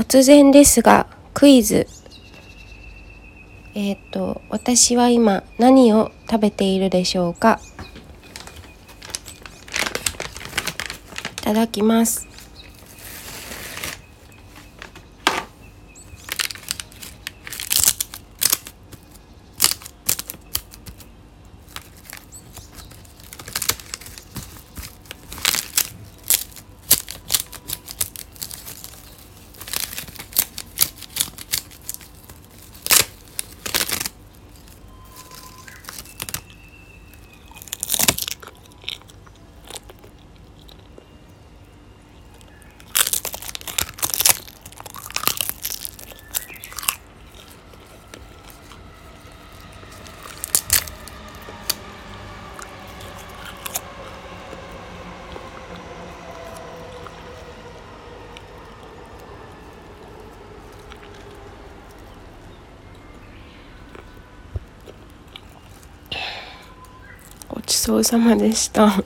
突然ですがクイズ。えっ、と私は今何を食べているでしょうか？いただきます。そうさまでした。